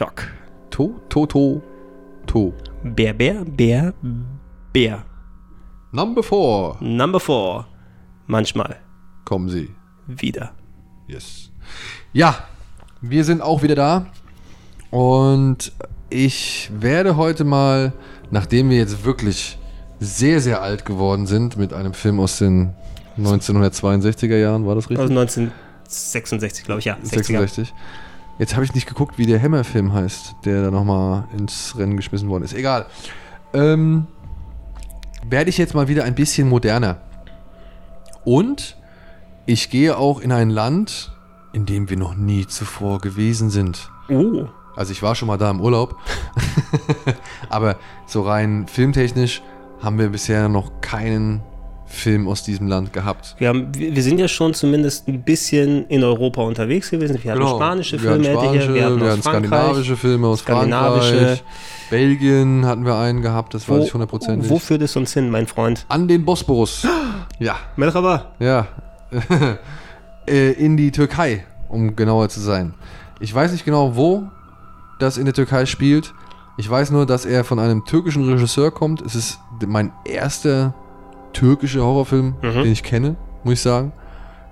Schock. To, to, to, to. Bär, Bär, Bär, Bär. Number four. Number four. Manchmal Kommen Sie. wieder. Yes. Ja, wir sind auch wieder da. Und ich werde heute mal, nachdem wir jetzt wirklich sehr, sehr alt geworden sind, mit einem Film aus den 1962er Jahren, war das richtig? Also 1966, glaube ich, ja. 60er. 66. Jetzt habe ich nicht geguckt, wie der Hammer-Film heißt, der da nochmal ins Rennen geschmissen worden ist. Egal. Ähm, werde ich jetzt mal wieder ein bisschen moderner. Und ich gehe auch in ein Land, in dem wir noch nie zuvor gewesen sind. Oh. Also ich war schon mal da im Urlaub. Aber so rein filmtechnisch haben wir bisher noch keinen Film aus diesem Land gehabt. Wir, haben, wir wir sind ja schon zumindest ein bisschen in Europa unterwegs gewesen. Wir hatten spanische Genau. wir Filme hatten hätte hier, spanische, wir hatten wir hatten skandinavische Filme aus Skandinavische. Frankreich. Belgien hatten wir einen gehabt, das weiß Wo, ich hundertprozentig. wo führt es uns hin, mein Freund? An den Bosporus. Ja, Merhaba. ja. Äh, in die Türkei, um genauer zu sein. Ich weiß nicht genau, wo das in der Türkei spielt. Ich weiß nur, dass er von einem türkischen Regisseur kommt. Es ist mein erster türkischer Horrorfilm, Mhm. den ich kenne, muss ich sagen.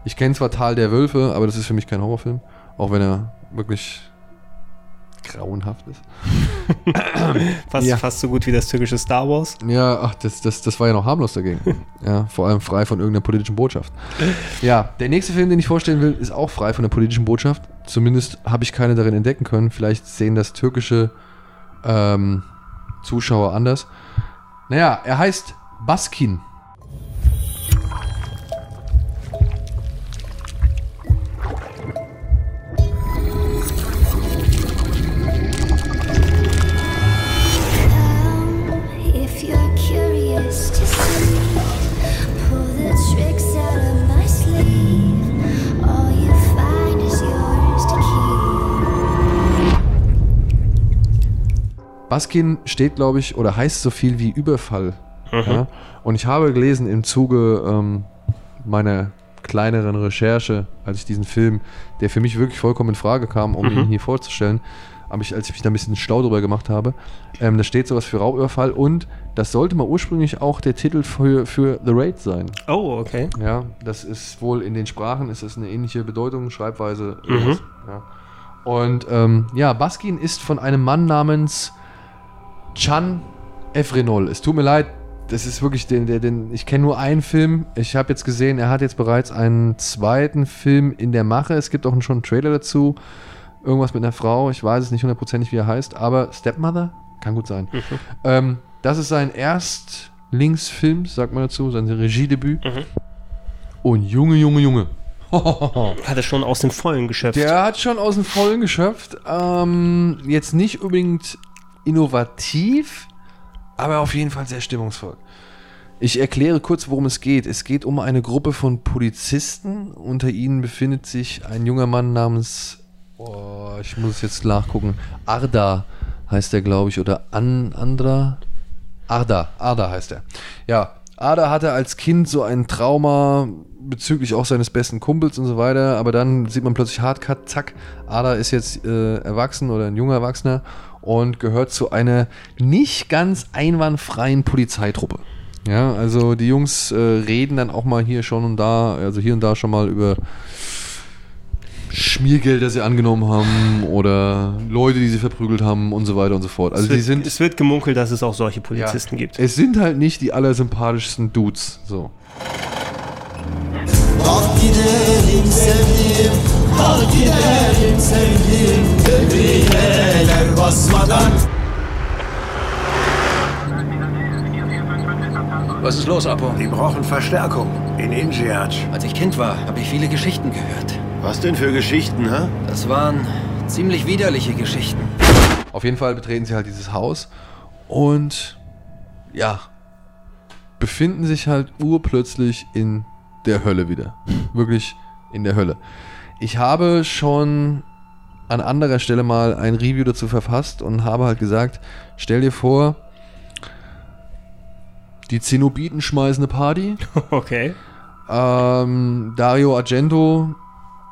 Ich kenne zwar Tal der Wölfe, aber das ist für mich kein Horrorfilm. Auch wenn er wirklich grauenhaft ist. Fast, Ja. fast so gut wie das türkische Star Wars. Ja, ach, das, das, das war ja noch harmlos dagegen. ja, vor allem frei von irgendeiner politischen Botschaft. Ja, der nächste Film, den ich vorstellen will, ist auch frei von der politischen Botschaft. Zumindest habe ich keine darin entdecken können. Vielleicht sehen das türkische ähm, Zuschauer anders. Naja, er heißt Baskin. Baskin steht, glaube ich, oder heißt so viel wie Überfall. Ja? Und ich habe gelesen im Zuge ähm, meiner kleineren Recherche, als ich diesen Film, der für mich wirklich vollkommen in Frage kam, um ihn hier vorzustellen, aber ich, als ich mich da ein bisschen schlau drüber gemacht habe, ähm, da steht sowas für Raubüberfall und das sollte mal ursprünglich auch der Titel für, für The Raid sein. Oh, okay. Ja, das ist wohl in den Sprachen, ist das eine ähnliche Bedeutung, Schreibweise. irgendwas. Ja. Und ähm, ja, Baskin ist von einem Mann namens Chan Efrenol. Es tut mir leid, das ist wirklich den, den, den ich kenne nur einen Film. Ich habe jetzt gesehen, er hat jetzt bereits einen zweiten Film in der Mache. Es gibt auch schon einen Trailer dazu. Irgendwas mit einer Frau, ich weiß es nicht hundertprozentig, wie er heißt, aber Stepmother kann gut sein. Ähm, das ist sein Erstlingsfilm, sagt man dazu, sein Regiedebüt. Und Junge, Junge, Junge. Hat er schon aus dem Vollen geschöpft. Der hat schon aus dem Vollen geschöpft. Ähm, jetzt nicht unbedingt innovativ, aber auf jeden Fall sehr stimmungsvoll. Ich erkläre kurz, worum es geht. Es geht um eine Gruppe von Polizisten. Unter ihnen befindet sich ein junger Mann namens, oh, ich muss jetzt nachgucken, Arda heißt er, glaube ich, oder An Andra? Arda, Arda heißt er. Ja, Arda hatte als Kind so ein Trauma bezüglich auch seines besten Kumpels und so weiter, aber dann sieht man plötzlich Hardcut, zack, Arda ist jetzt äh, erwachsen oder ein junger Erwachsener und gehört zu einer nicht ganz einwandfreien Polizeitruppe. Ja, also die Jungs äh, reden dann auch mal hier schon und da, also hier und da schon mal über Schmiergelder sie angenommen haben oder Leute, die sie verprügelt haben und so weiter und so fort. Also es, wird, die sind es wird gemunkelt, dass es auch solche Polizisten ja, gibt. Es sind halt nicht die allersympathischsten Dudes. So. Kalk gidelim sevdiğim Was ist los, Apo? Die brauchen Verstärkung in Injiat. Als ich Kind war, habe ich viele Geschichten gehört. Was denn für Geschichten, hä? Das waren ziemlich widerliche Geschichten. Auf jeden Fall betreten sie halt dieses Haus und ja, befinden sich halt urplötzlich in der Hölle wieder. Wirklich in der Hölle. Ich habe schon an anderer Stelle mal ein Review dazu verfasst und habe halt gesagt, stell dir vor, die Zenobiten schmeißen eine Party. Okay. Ähm, Dario Argento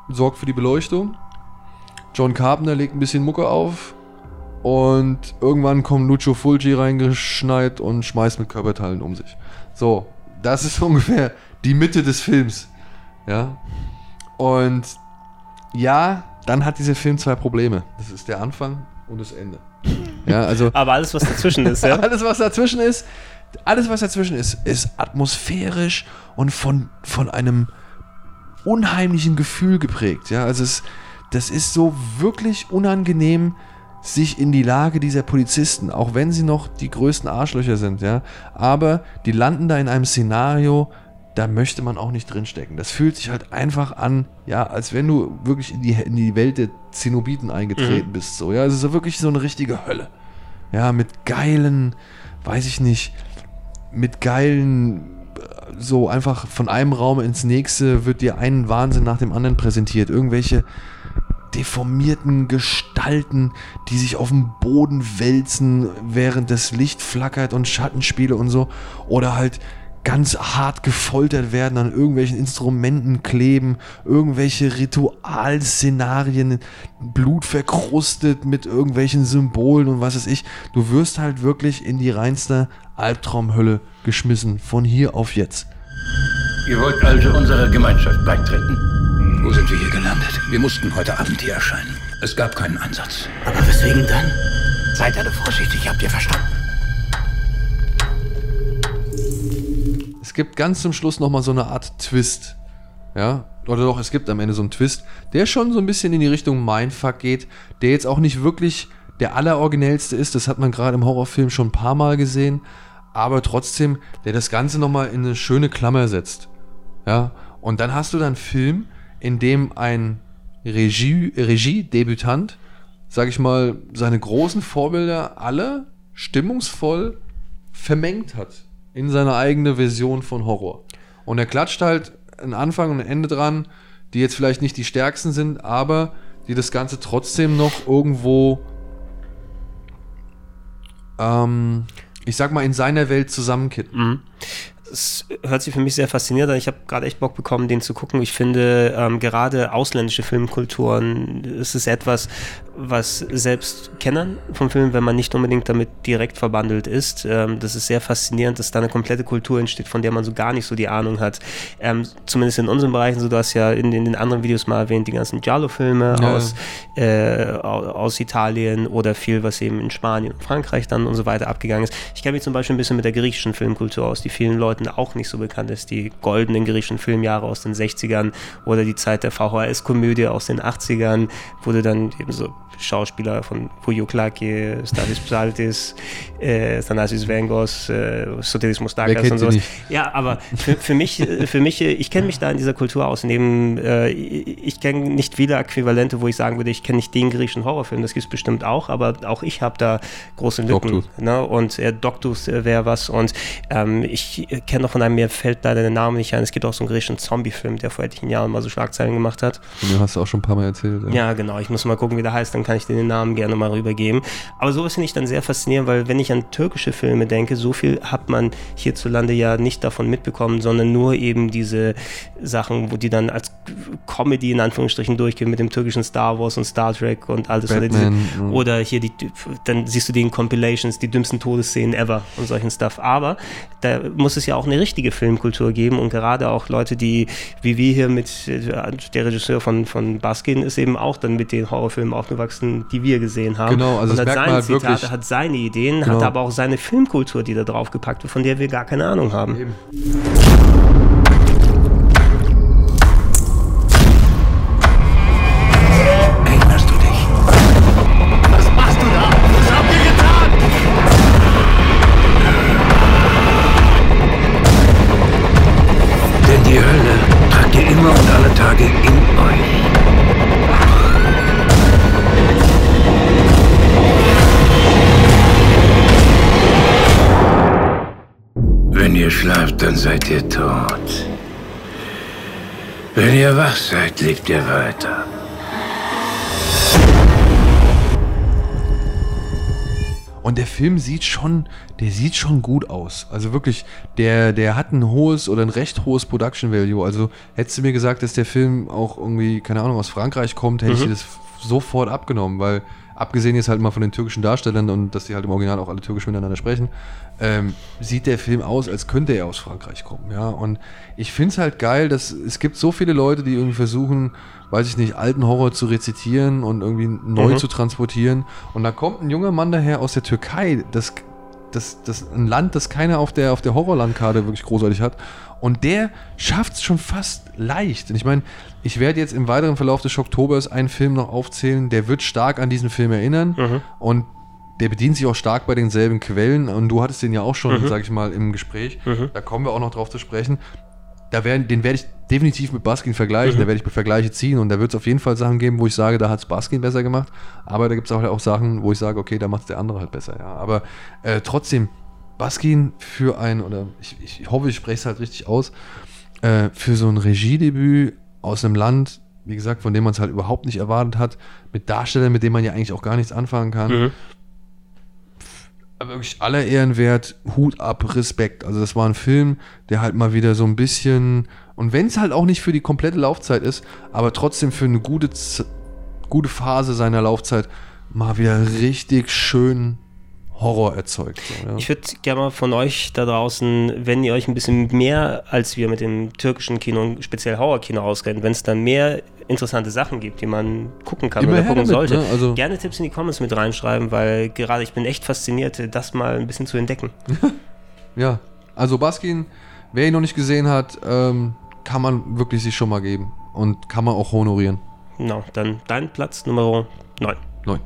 sorgt für die Beleuchtung. John Carpenter legt ein bisschen Mucke auf. Und irgendwann kommt Lucio Fulci reingeschneit und schmeißt mit Körperteilen um sich. So, das ist ungefähr die Mitte des Films. Ja. Und ja, dann hat dieser Film zwei Probleme. Das ist der Anfang und das Ende. Ja, also Aber alles, was dazwischen ist, ja. alles, was dazwischen ist, alles, was dazwischen ist, ist atmosphärisch und von, von einem unheimlichen Gefühl geprägt. Ja, also es, das ist so wirklich unangenehm, sich in die Lage dieser Polizisten, auch wenn sie noch die größten Arschlöcher sind, ja, aber die landen da in einem Szenario, da möchte man auch nicht drinstecken. Das fühlt sich halt einfach an, ja, als wenn du wirklich in die, in die Welt der Zenobiten eingetreten bist, so, ja, es ist so wirklich so eine richtige Hölle. Ja, mit geilen, weiß ich nicht, mit geilen, so einfach von einem Raum ins nächste wird dir ein Wahnsinn nach dem anderen präsentiert. Irgendwelche deformierten Gestalten, die sich auf dem Boden wälzen, während das Licht flackert und Schattenspiele und so. Oder halt ganz hart gefoltert werden, an irgendwelchen Instrumenten kleben, irgendwelche Ritualszenarien, Blut verkrustet mit irgendwelchen Symbolen und was weiß ich. Du wirst halt wirklich in die reinste Albtraumhölle geschmissen, von hier auf jetzt. Ihr wollt also unserer Gemeinschaft beitreten? Wo sind wir hier gelandet? Wir mussten heute Abend hier erscheinen. Es gab keinen Ansatz. Aber weswegen dann? Seid alle vorsichtig, habt ihr verstanden? Gibt ganz zum Schluss nochmal so eine Art Twist. Ja, oder doch, es gibt am Ende so einen Twist, der schon so ein bisschen in die Richtung Mindfuck geht, der jetzt auch nicht wirklich der alleroriginellste ist, das hat man gerade im Horrorfilm schon ein paar Mal gesehen, aber trotzdem, der das Ganze nochmal in eine schöne Klammer setzt. Ja, und dann hast du dann einen Film, in dem ein Regie, Regiedebütant, sag ich mal, seine großen Vorbilder alle stimmungsvoll vermengt hat in seine eigene Version von Horror. Und er klatscht halt einen Anfang und ein Ende dran, die jetzt vielleicht nicht die stärksten sind, aber die das Ganze trotzdem noch irgendwo, ähm, ich sag mal, in seiner Welt zusammenkitten. Es hört sich für mich sehr faszinierend an. Ich habe gerade echt Bock bekommen, den zu gucken. Ich finde, ähm, gerade ausländische Filmkulturen, es ist etwas, was selbst Kennern vom Film, wenn man nicht unbedingt damit direkt verbandelt ist, ähm, das ist sehr faszinierend, dass da eine komplette Kultur entsteht, von der man so gar nicht so die Ahnung hat. Ähm, zumindest in unseren Bereichen, so du hast ja in, in den anderen Videos mal erwähnt, die ganzen Giallo-Filme Ja. aus, äh, au- aus Italien oder viel, was eben in Spanien und Frankreich dann und so weiter abgegangen ist. Ich kenne mich zum Beispiel ein bisschen mit der griechischen Filmkultur aus, die vielen Leuten auch nicht so bekannt ist. Die goldenen griechischen Filmjahre aus den 60ern oder die Zeit der VHS-Komödie aus den 80ern, wurde dann eben so Schauspieler von Puyo Klaki, Stathis Psaltis, äh, Thanasis Vengos, äh, Sotiris Mustakas und sowas. nicht? Ja, aber für, für mich, äh, für mich, äh, ich kenne mich da in dieser Kultur aus. Neben, äh, ich kenne nicht viele Äquivalente, wo ich sagen würde, ich kenne nicht den griechischen Horrorfilm. Das gibt es bestimmt auch, aber auch ich habe da große Lücken. Doctus. Ne? Und äh, Doctus wäre was. Und ähm, ich äh, kenne noch von einem, mir fällt leider der Name nicht ein. Es gibt auch so einen griechischen Zombie-Film, der vor etlichen Jahren mal so Schlagzeilen gemacht hat. Und du hast du auch schon ein paar Mal erzählt. Ja, genau. Ich muss mal gucken, wie der heißt, dann kann ich dir den Namen gerne mal rübergeben. Aber sowas finde ich dann sehr faszinierend, weil wenn ich an türkische Filme denke, so viel hat man hierzulande ja nicht davon mitbekommen, sondern nur eben diese Sachen, wo die dann als Comedy in Anführungsstrichen durchgehen mit dem türkischen Star Wars und Star Trek und alles. Oder, diese, Batman, ja. oder hier die, dann siehst du die in Compilations, die dümmsten Todesszenen ever und solchen Stuff. Aber da muss es ja auch eine richtige Filmkultur geben und gerade auch Leute, die, wie wir hier mit, äh, der Regisseur von, von Baskin ist eben auch dann mit den Horrorfilmen aufgewachsen, die wir gesehen haben. Genau, also und das hat seine halt Zitate, wirklich. hat seine Ideen, Genau. hat aber auch seine Filmkultur, die da drauf gepackt wird, von der wir gar keine Ahnung haben. Eben. Ihr tot. Wenn ihr wach seid, lebt ihr weiter. Und der Film sieht schon, der sieht schon gut aus. Also wirklich, der, der hat ein hohes oder ein recht hohes Production Value. Also hättest du mir gesagt, dass der Film auch irgendwie, keine Ahnung, aus Frankreich kommt, hätte ich dir das sofort abgenommen, weil abgesehen jetzt halt mal von den türkischen Darstellern und dass die halt im Original auch alle türkisch miteinander sprechen, ähm, sieht der Film aus, als könnte er aus Frankreich kommen, ja. Und ich finde es halt geil, dass es gibt so viele Leute, die irgendwie versuchen, weiß ich nicht, alten Horror zu rezitieren und irgendwie neu Mhm. zu transportieren. Und da kommt ein junger Mann daher aus der Türkei, das, das, das ein Land, das keiner auf der, auf der Horrorlandkarte wirklich großartig hat. Und der schafft es schon fast leicht. Und ich meine, ich werde jetzt im weiteren Verlauf des Ocktobers einen Film noch aufzählen, der wird stark an diesen Film erinnern. Und der bedient sich auch stark bei denselben Quellen. Und du hattest den ja auch schon, sag ich mal, im Gespräch. Da kommen wir auch noch drauf zu sprechen. Da werden, den werde ich definitiv mit Baskin vergleichen, da werde ich Vergleiche ziehen und da wird es auf jeden Fall Sachen geben, wo ich sage, da hat es Baskin besser gemacht, aber da gibt es auch, auch Sachen, wo ich sage, okay, da macht es der andere halt besser, ja. Aber äh, trotzdem, Baskin für ein, oder ich, ich hoffe, ich spreche es halt richtig aus, äh, für so ein Regiedebüt aus einem Land, wie gesagt, von dem man es halt überhaupt nicht erwartet hat, mit Darstellern, mit denen man ja eigentlich auch gar nichts anfangen kann. Aber wirklich aller Ehrenwert, Hut ab, Respekt. Also das war ein Film, der halt mal wieder so ein bisschen, und wenn es halt auch nicht für die komplette Laufzeit ist, aber trotzdem für eine gute, gute Phase seiner Laufzeit mal wieder richtig schön Horror erzeugt. So, ja. Ich würde gerne mal von euch da draußen, wenn ihr euch ein bisschen mehr als wir mit dem türkischen Kino und speziell Horrorkino auskennt, wenn es dann mehr interessante Sachen gibt, die man gucken kann Immer oder gucken damit, sollte, ne? Also- gerne Tipps in die Comments mit reinschreiben, weil gerade ich bin echt fasziniert, das mal ein bisschen zu entdecken. Ja, also Baskin, wer ihn noch nicht gesehen hat, ähm, kann man wirklich sich schon mal geben und kann man auch honorieren. Genau, dann dein Platz Nummer 9. Neun.